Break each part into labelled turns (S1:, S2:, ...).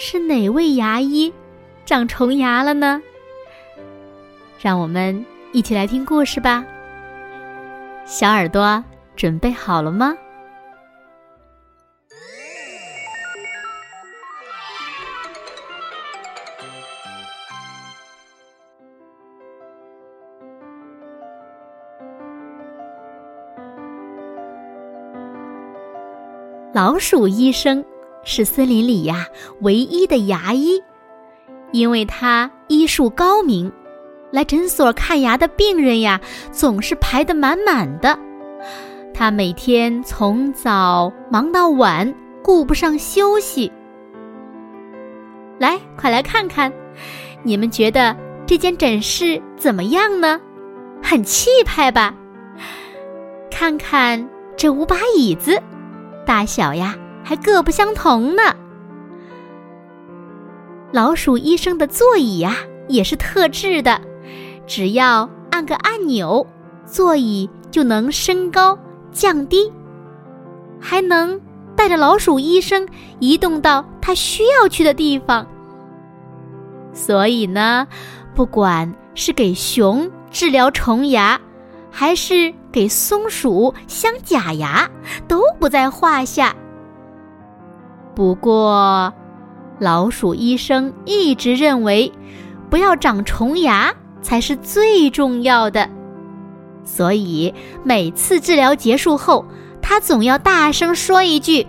S1: 是哪位牙医长虫牙了呢？让我们一起来听故事吧。小耳朵准备好了吗？老鼠医生。是森林里呀唯一的牙医，因为他医术高明，来诊所看牙的病人呀总是排得满满的。他每天从早忙到晚，顾不上休息。来，快来看看，你们觉得这间诊室怎么样呢？很气派吧？看看这五把椅子，大小呀。还各不相同呢。老鼠医生的座椅呀，也是特制的，只要按个按钮，座椅就能升高降低，还能带着老鼠医生移动到他需要去的地方。所以呢，不管是给熊治疗虫牙，还是给松鼠镶假牙，都不在话下。不过，老鼠医生一直认为，不要长虫牙才是最重要的。所以每次治疗结束后，他总要大声说一句：“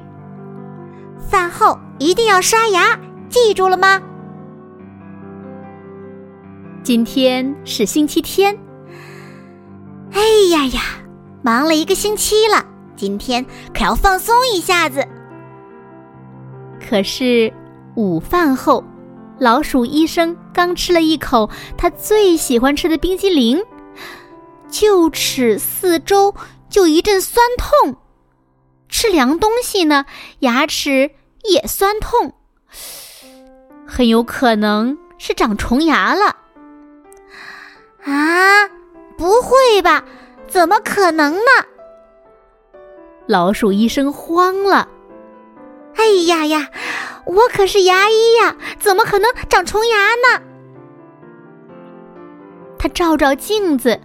S2: 饭后一定要刷牙，记住了吗？”
S1: 今天是星期天。
S2: 哎呀呀，忙了一个星期了，今天可要放松一下子。
S1: 可是，午饭后，老鼠医生刚吃了一口他最喜欢吃的冰激凌，臼齿四周就一阵酸痛。吃凉东西呢，牙齿也酸痛，很有可能是长虫牙了。
S2: 啊，不会吧？怎么可能呢？
S1: 老鼠医生慌了。
S2: 哎呀呀，我可是牙医呀，怎么可能长虫牙呢？
S1: 他照照镜子，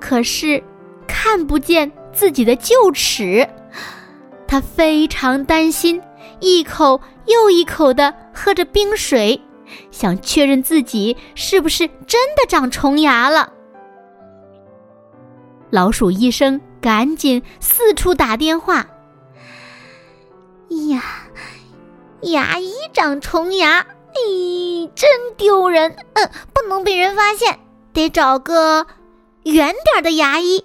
S1: 可是看不见自己的臼齿，他非常担心，一口又一口的喝着冰水，想确认自己是不是真的长虫牙了。老鼠医生赶紧四处打电话。
S2: 呀，牙医长虫牙，咦，真丢人！嗯，不能被人发现，得找个远点的牙医。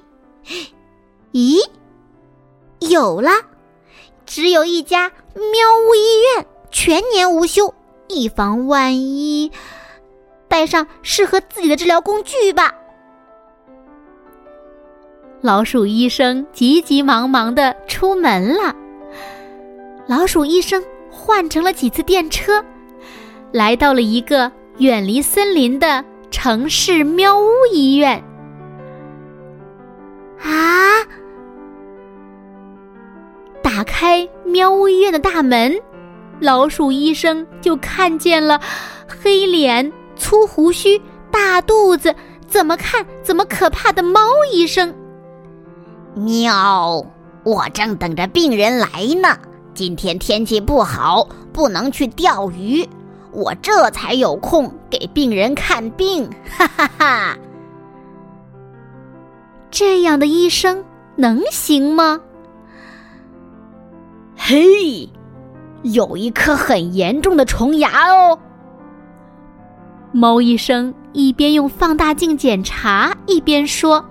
S2: 咦，有了，只有一家喵屋医院，全年无休，以防万一，带上适合自己的治疗工具吧。
S1: 老鼠医生急急忙忙的出门了。老鼠医生换乘了几次电车，来到了一个远离森林的城市喵屋医院。
S2: 啊！
S1: 打开喵屋医院的大门，老鼠医生就看见了黑脸、粗胡须、大肚子，怎么看怎么可怕的猫医生。
S3: 喵！我正等着病人来呢。今天天气不好，不能去钓鱼，我这才有空给病人看病，哈哈哈！
S1: 这样的医生能行吗？
S3: 嘿，有一颗很严重的虫牙哦！
S1: 猫医生一边用放大镜检查，一边说。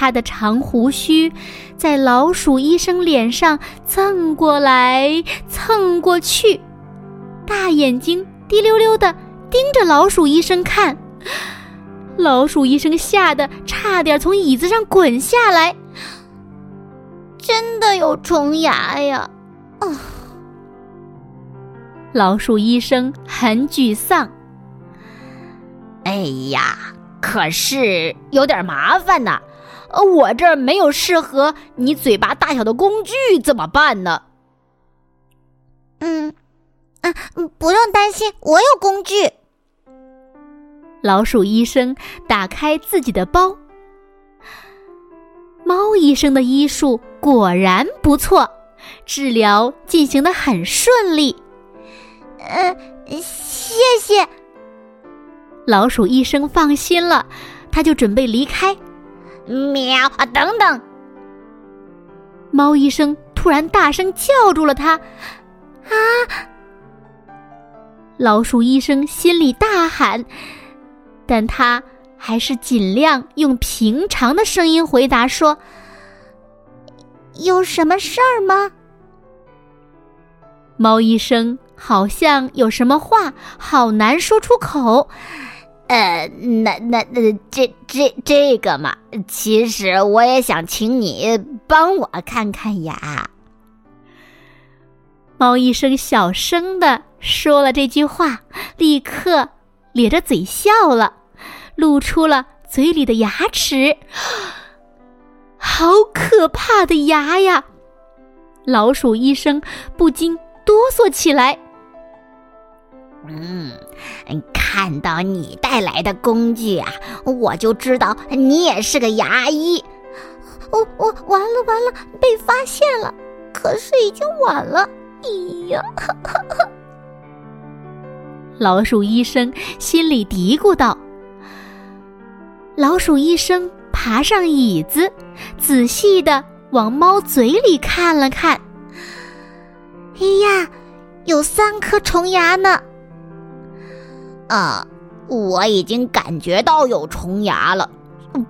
S1: 他的长胡须在老鼠医生脸上蹭过来蹭过去，大眼睛滴溜溜的盯着老鼠医生看。老鼠医生吓得差点从椅子上滚下来。
S2: 真的有虫牙呀！啊！
S1: 老鼠医生很沮丧。
S3: 哎呀，可是有点麻烦呐。我这儿没有适合你嘴巴大小的工具，怎么办呢？
S2: 嗯，啊，不用担心，我有工具。
S1: 老鼠医生打开自己的包。猫医生的医术果然不错，治疗进行的很顺利。
S2: 嗯，谢谢。
S1: 老鼠医生放心了，他就准备离开。
S3: 喵啊！等等！
S1: 猫医生突然大声叫住了他。啊！老鼠医生心里大喊，但他还是尽量用平常的声音回答说：“
S2: 有什么事儿吗？”
S1: 猫医生好像有什么话好难说出口。
S3: 呃，那那那这这这个嘛，其实我也想请你帮我看看牙。
S1: 猫医生小声的说了这句话，立刻咧着嘴笑了，露出了嘴里的牙齿。好可怕的牙呀！老鼠医生不禁哆嗦起来。
S3: 嗯，看到你带来的工具啊，我就知道你也是个牙医。
S2: 我我完了完了，被发现了，可是已经晚了。哎呀！
S1: 老鼠医生心里嘀咕道。老鼠医生爬上椅子，仔细的往猫嘴里看了看。
S2: 哎呀，有三颗虫牙呢！
S3: 啊，我已经感觉到有虫牙了，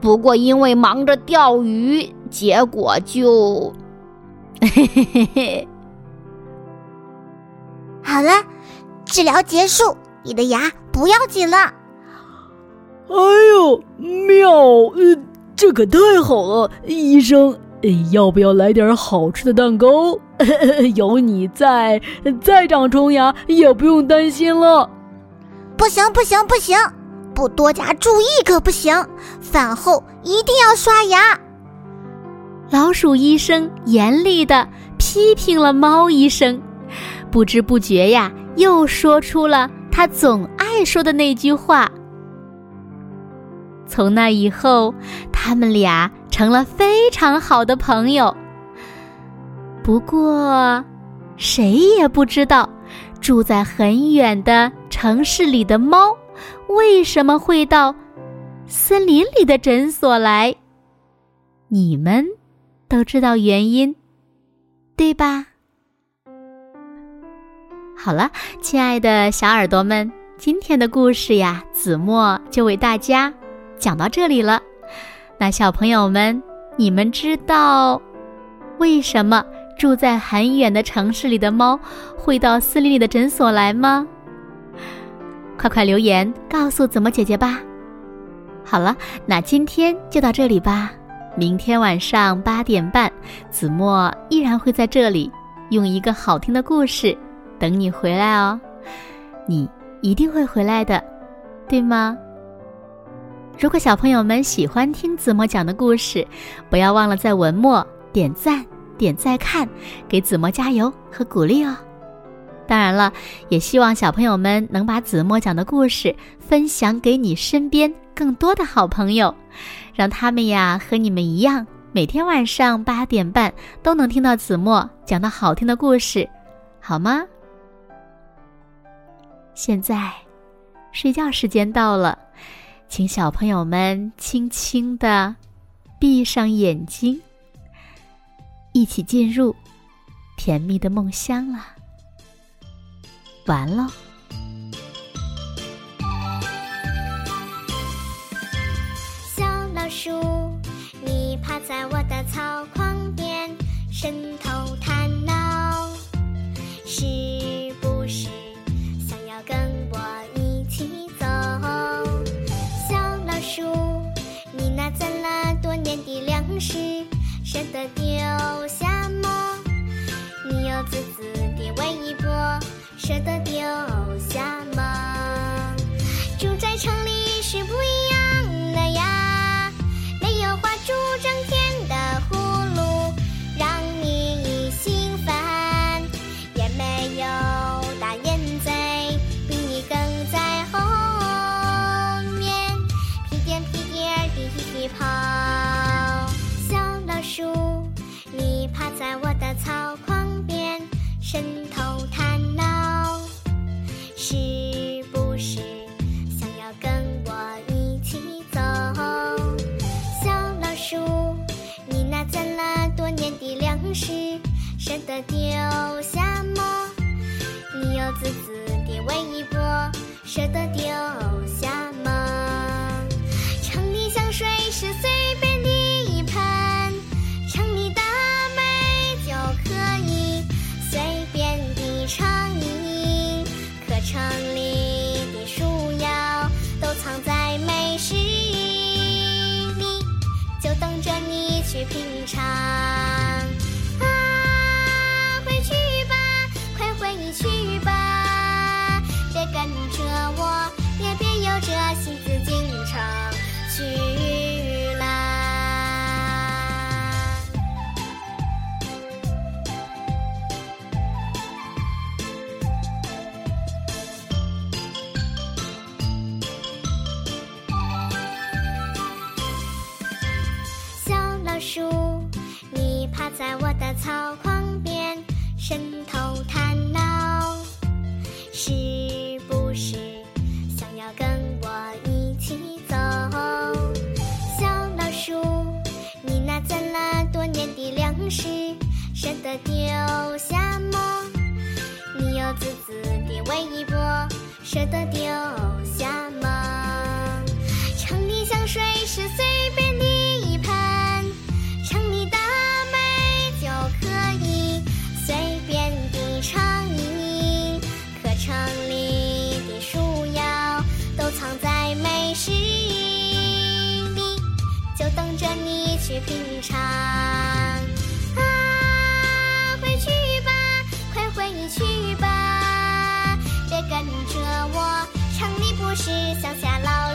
S3: 不过因为忙着钓鱼，结果就，嘿嘿嘿嘿。
S2: 好了，治疗结束，你的牙不要紧了。
S4: 哎呦，妙！呃，这可太好了，医生，要不要来点好吃的蛋糕？有你在，再长虫牙也不用担心了。
S2: 不行不行不行，不多加注意可不行。饭后一定要刷牙。
S1: 老鼠医生严厉的批评了猫医生，不知不觉呀，又说出了他总爱说的那句话。从那以后，他们俩成了非常好的朋友。不过，谁也不知道。住在很远的城市里的猫，为什么会到森林里的诊所来？你们都知道原因，对吧？好了，亲爱的小耳朵们，今天的故事呀，子墨就为大家讲到这里了。那小朋友们，你们知道为什么？住在很远的城市里的猫，会到森林里的诊所来吗？快快留言告诉子墨姐姐吧。好了，那今天就到这里吧。明天晚上八点半，子墨依然会在这里，用一个好听的故事等你回来哦。你一定会回来的，对吗？如果小朋友们喜欢听子墨讲的故事，不要忘了在文末点赞。点再看，给子墨加油和鼓励哦！当然了，也希望小朋友们能把子墨讲的故事分享给你身边更多的好朋友，让他们呀和你们一样，每天晚上八点半都能听到子墨讲的好听的故事，好吗？现在，睡觉时间到了，请小朋友们轻轻的闭上眼睛。一起进入甜蜜的梦乡啦。完喽。
S5: 小老鼠，你趴在我的草筐边，伸头探脑，是不是想要跟我一起走？小老鼠，你那攒了多年的粮食。舍得丢下吗？你又自私地问一波，舍得丢下吗？住在城里是不一样。一波舍得丢。一波，舍得丢下吗？城里香水是随便的一喷，城里大美就可以随便的尝一。可城里的树妖都藏在美食里，就等着你去品尝。乡下老